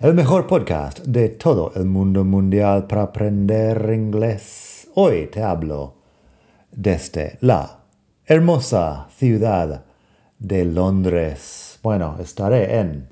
el mejor podcast de todo el mundo mundial para aprender inglés. Hoy te hablo desde la hermosa ciudad de Londres. Bueno, estaré en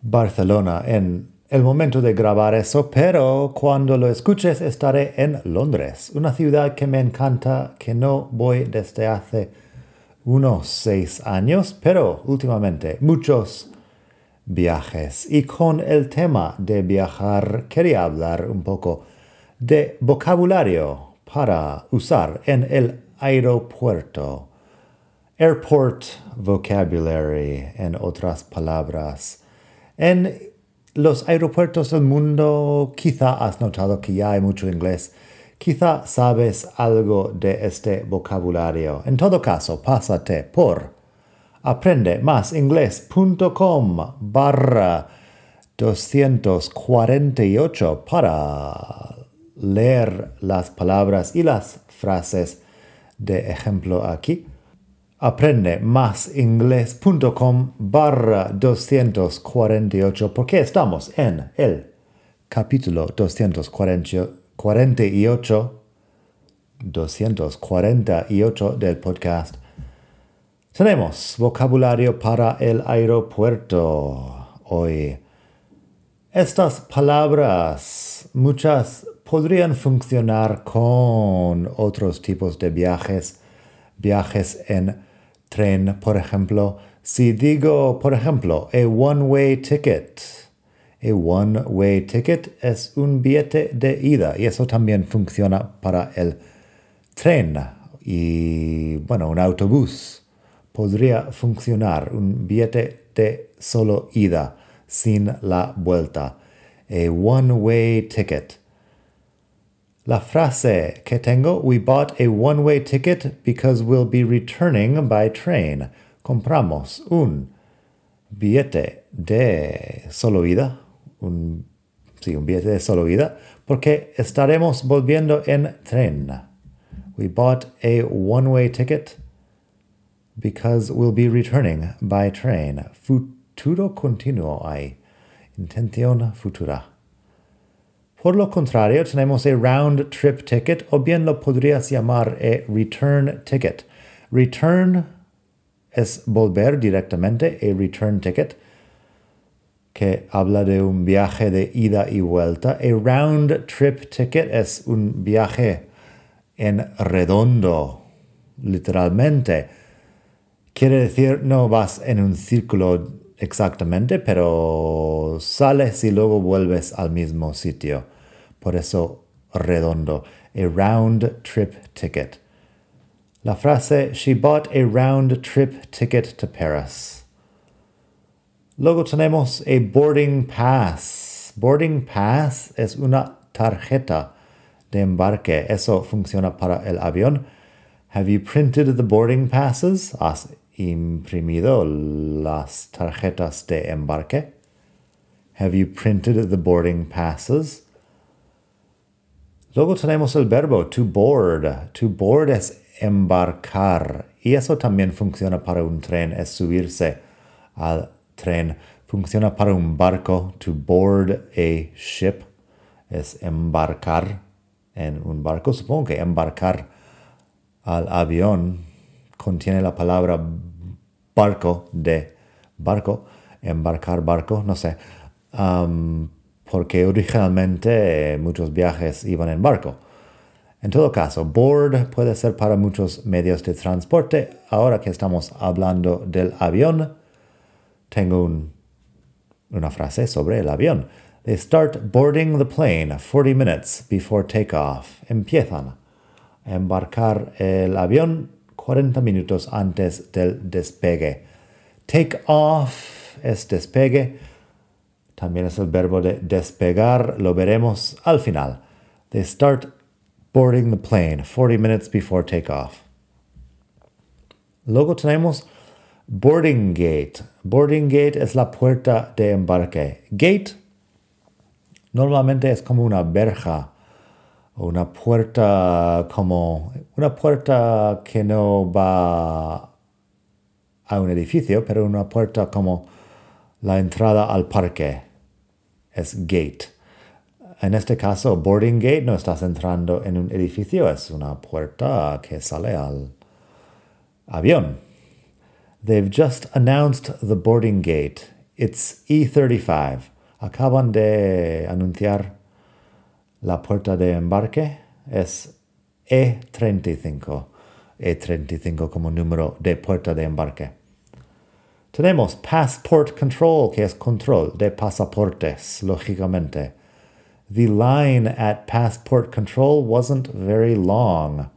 Barcelona en el momento de grabar eso, pero cuando lo escuches estaré en Londres, una ciudad que me encanta, que no voy desde hace unos seis años, pero últimamente muchos viajes. Y con el tema de viajar quería hablar un poco de vocabulario para usar en el aeropuerto. Airport vocabulary, en otras palabras. En los aeropuertos del mundo quizá has notado que ya hay mucho inglés. Quizá sabes algo de este vocabulario. En todo caso, pásate por aprende más inglés.com barra 248 para leer las palabras y las frases de ejemplo aquí. Aprende más inglés.com barra 248 porque estamos en el capítulo 248 248 del podcast tenemos vocabulario para el aeropuerto hoy. Estas palabras, muchas podrían funcionar con otros tipos de viajes, viajes en tren, por ejemplo. Si digo, por ejemplo, a one-way ticket, a one-way ticket es un billete de ida y eso también funciona para el tren y, bueno, un autobús podría funcionar un billete de solo ida sin la vuelta. A one-way ticket. La frase que tengo, we bought a one-way ticket because we'll be returning by train. Compramos un billete de solo ida, un, sí, un billete de solo ida, porque estaremos volviendo en tren. We bought a one-way ticket because we'll be returning by train. Futuro continuo hay. Intención futura. Por lo contrario, tenemos a round trip ticket o bien lo podrías llamar a return ticket. Return es volver directamente, a return ticket, que habla de un viaje de ida y vuelta. A round trip ticket es un viaje en redondo, literalmente Quiere decir, no vas en un círculo exactamente, pero sales y luego vuelves al mismo sitio. Por eso redondo. A round trip ticket. La frase She bought a round trip ticket to Paris. Luego tenemos a boarding pass. Boarding pass es una tarjeta de embarque. Eso funciona para el avión. Have you printed the boarding passes? ¿Has imprimido las tarjetas de embarque? Have you printed the boarding passes? Luego tenemos el verbo to board. To board es embarcar y eso también funciona para un tren, es subirse al tren. Funciona para un barco. To board a ship es embarcar en un barco. Supongo que embarcar al avión contiene la palabra barco de barco, embarcar barco, no sé, porque originalmente muchos viajes iban en barco. En todo caso, board puede ser para muchos medios de transporte. Ahora que estamos hablando del avión, tengo una frase sobre el avión. They start boarding the plane 40 minutes before takeoff. Empiezan embarcar el avión 40 minutos antes del despegue. Take off es despegue. También es el verbo de despegar, lo veremos al final. They start boarding the plane 40 minutes before takeoff. Luego tenemos boarding gate. Boarding gate es la puerta de embarque. Gate normalmente es como una verja una puerta como una puerta que no va a un edificio, pero una puerta como la entrada al parque. Es gate. En este caso, boarding gate no estás entrando en un edificio, es una puerta que sale al avión. They've just announced the boarding gate. It's E35. Acaban de anunciar la puerta de embarque. Es E35. E35 como número de puerta de embarque. Tenemos passport control, que es control de pasaportes, lógicamente. The line at passport control wasn't very long.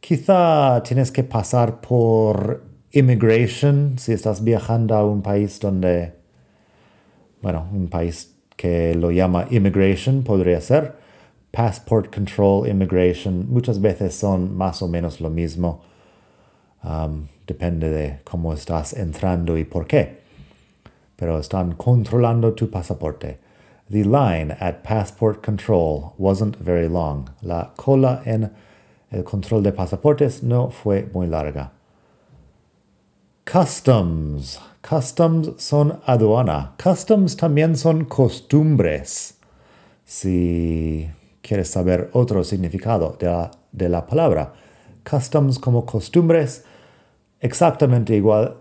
Quizá tienes que pasar por immigration si estás viajando a un país donde, bueno, un país que lo llama immigration podría ser. Passport control, immigration, muchas veces son más o menos lo mismo. Um, depende de cómo estás entrando y por qué. Pero están controlando tu pasaporte. The line at passport control wasn't very long. La cola en el control de pasaportes no fue muy larga. Customs. Customs son aduana. Customs también son costumbres. Si quieres saber otro significado de la, de la palabra, customs como costumbres, exactamente igual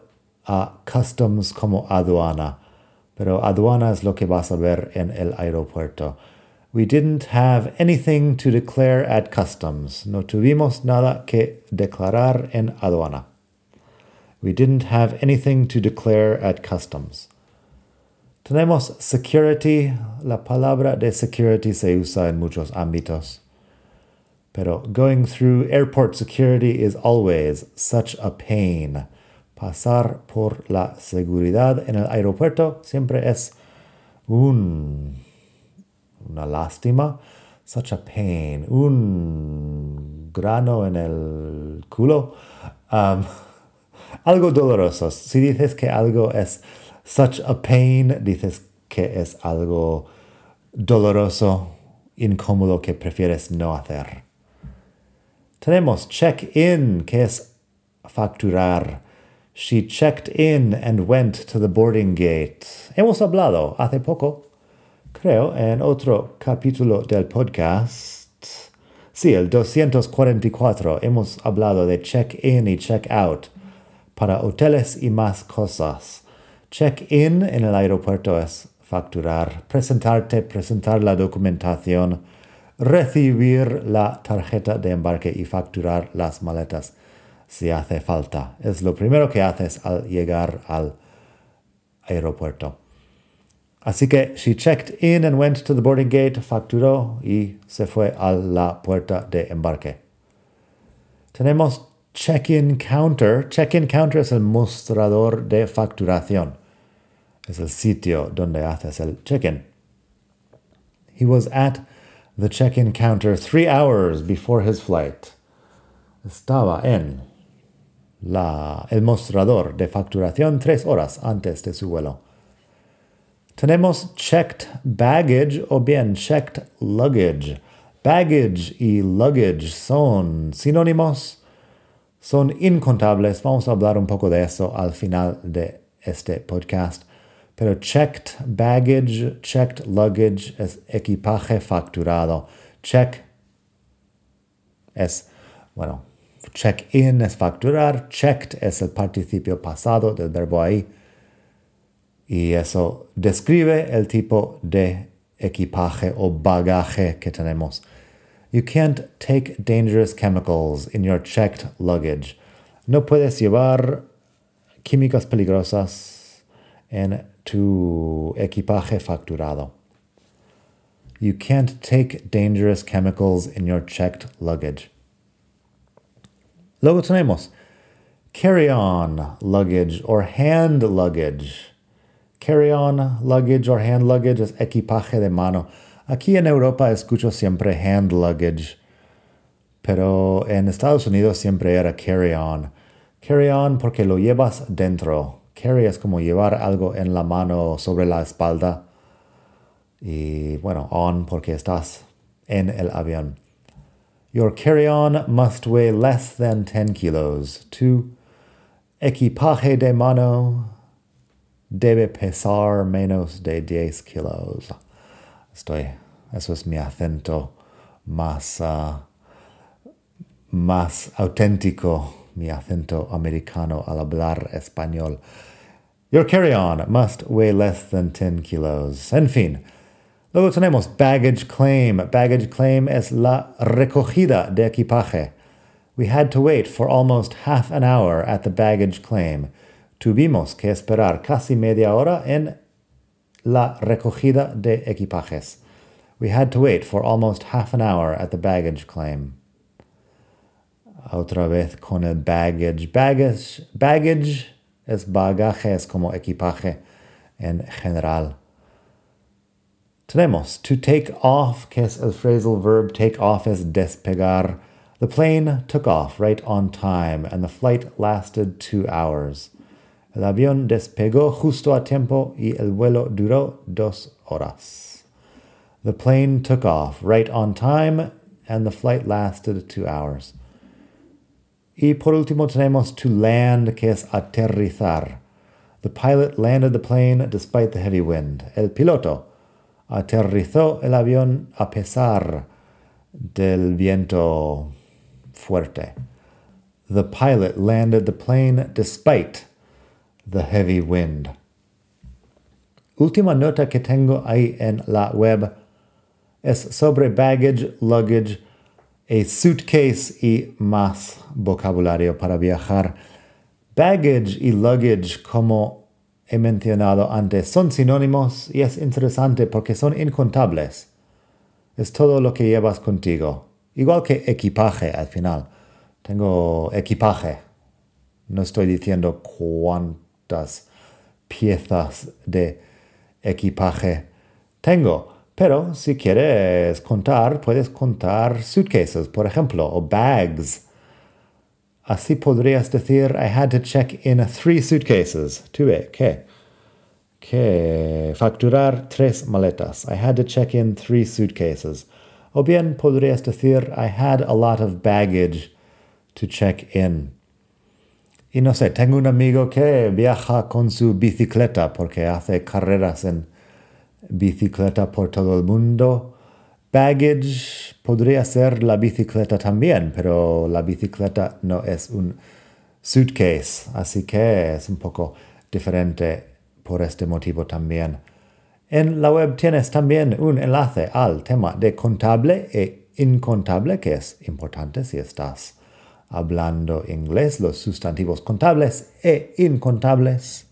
a customs como aduana pero aduana es lo que vas a ver en el aeropuerto. We didn't have anything to declare at customs. No tuvimos nada que declarar en aduana. We didn't have anything to declare at customs. Tenemos security. La palabra de security se usa en muchos ámbitos. Pero going through airport security is always such a pain. pasar por la seguridad en el aeropuerto siempre es un, una lástima, such a pain, un grano en el culo, algo doloroso. Si dices que algo es such a pain, dices que es algo doloroso, incómodo que prefieres no hacer. Tenemos check-in, que es facturar. She checked in and went to the boarding gate. Hemos hablado hace poco, creo, en otro capítulo del podcast. Sí, el 244. Hemos hablado de check-in y check-out para hoteles y más cosas. Check-in en el aeropuerto es facturar, presentarte, presentar la documentación, recibir la tarjeta de embarque y facturar las maletas si hace falta. Es lo primero que haces al llegar al aeropuerto. Así que she checked in and went to the boarding gate, facturó y se fue a la puerta de embarque. Tenemos check-in counter. Check-in counter es el mostrador de facturación. Es el sitio donde haces el check-in. He was at the check-in counter three hours before his flight. Estaba en la, el mostrador de facturación tres horas antes de su vuelo. Tenemos checked baggage o bien checked luggage. Baggage y luggage son sinónimos, son incontables. Vamos a hablar un poco de eso al final de este podcast. Pero checked baggage, checked luggage es equipaje facturado. Check es, bueno, Check-in es facturar, checked es el participio pasado del verbo ahí. Y eso describe el tipo de equipaje o bagaje que tenemos. You can't take dangerous chemicals in your checked luggage. No puedes llevar químicas peligrosas en tu equipaje facturado. You can't take dangerous chemicals in your checked luggage. Luego tenemos carry-on luggage or hand luggage. carry-on luggage or hand luggage es equipaje de mano. Aquí en Europa escucho siempre hand luggage, pero en Estados Unidos siempre era carry-on. Carry-on porque lo llevas dentro. Carry es como llevar algo en la mano sobre la espalda. Y bueno, on porque estás en el avión. Your carry-on must weigh less than 10 kilos. Tu equipaje de mano debe pesar menos de 10 kilos. Estoy, eso es mi acento más, uh, más auténtico, mi acento americano al hablar español. Your carry-on must weigh less than 10 kilos. En fin, luego tenemos baggage claim. Baggage claim es la recogida de equipaje. We had to wait for almost half an hour at the baggage claim. Tuvimos que esperar casi media hora en la recogida de equipajes. We had to wait for almost half an hour at the baggage claim. Otra vez con el baggage. Baggage, baggage es bagaje, es como equipaje en general. Tenemos to take off, que es el phrasal verb. Take off es despegar. The plane took off right on time, and the flight lasted two hours. El avión despegó justo a tiempo y el vuelo duró dos horas. The plane took off right on time, and the flight lasted two hours. Y por último tenemos to land, que es aterrizar. The pilot landed the plane despite the heavy wind. El piloto aterrizó el avión a pesar del viento fuerte. The pilot landed the plane despite the heavy wind. Última nota que tengo ahí en la web es sobre baggage, luggage, a suitcase y más vocabulario para viajar. Baggage y luggage, como he mencionado antes, son sinónimos y es interesante porque son incontables. Es todo lo que llevas contigo. Igual que equipaje al final. Tengo equipaje. No estoy diciendo cuántas piezas de equipaje tengo. Pero si quieres contar, puedes contar suitcases, por ejemplo, o bags. Así podrías decir, I had to check in three suitcases. Tuve que, que facturar tres maletas. I had to check in three suitcases. O bien podrías decir, I had a lot of baggage to check in. Y no sé, tengo un amigo que viaja con su bicicleta porque hace carreras en bicicleta por todo el mundo. Baggage podría ser la bicicleta también, pero la bicicleta no es un suitcase, así que es un poco diferente por este motivo también. En la web tienes también un enlace al tema de contable e incontable, que es importante si estás hablando inglés, los sustantivos contables e incontables,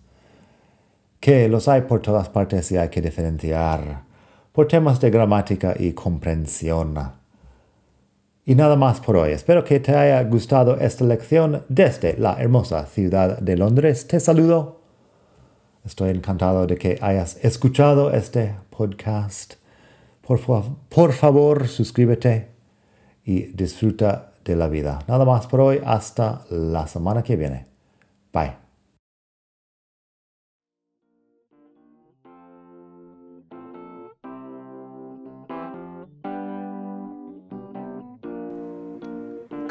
que los hay por todas partes y hay que diferenciar por temas de gramática y comprensión. Y nada más por hoy. Espero que te haya gustado esta lección desde la hermosa ciudad de Londres. Te saludo Estoy encantado de que hayas escuchado este podcast. Por, por favor, suscríbete y disfruta de la vida. Nada más por hoy. Hasta la semana que viene. Bye.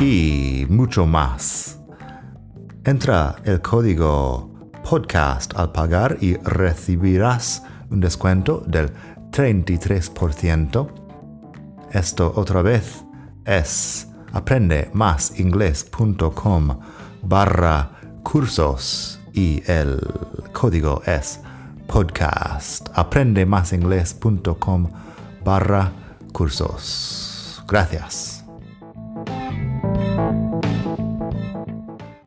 y mucho más. Entra el código podcast al pagar y recibirás un descuento del 33%. Esto otra vez es aprendemasingles.com barra cursos y el código es podcast. Aprendemasinglés.com barra cursos. Gracias.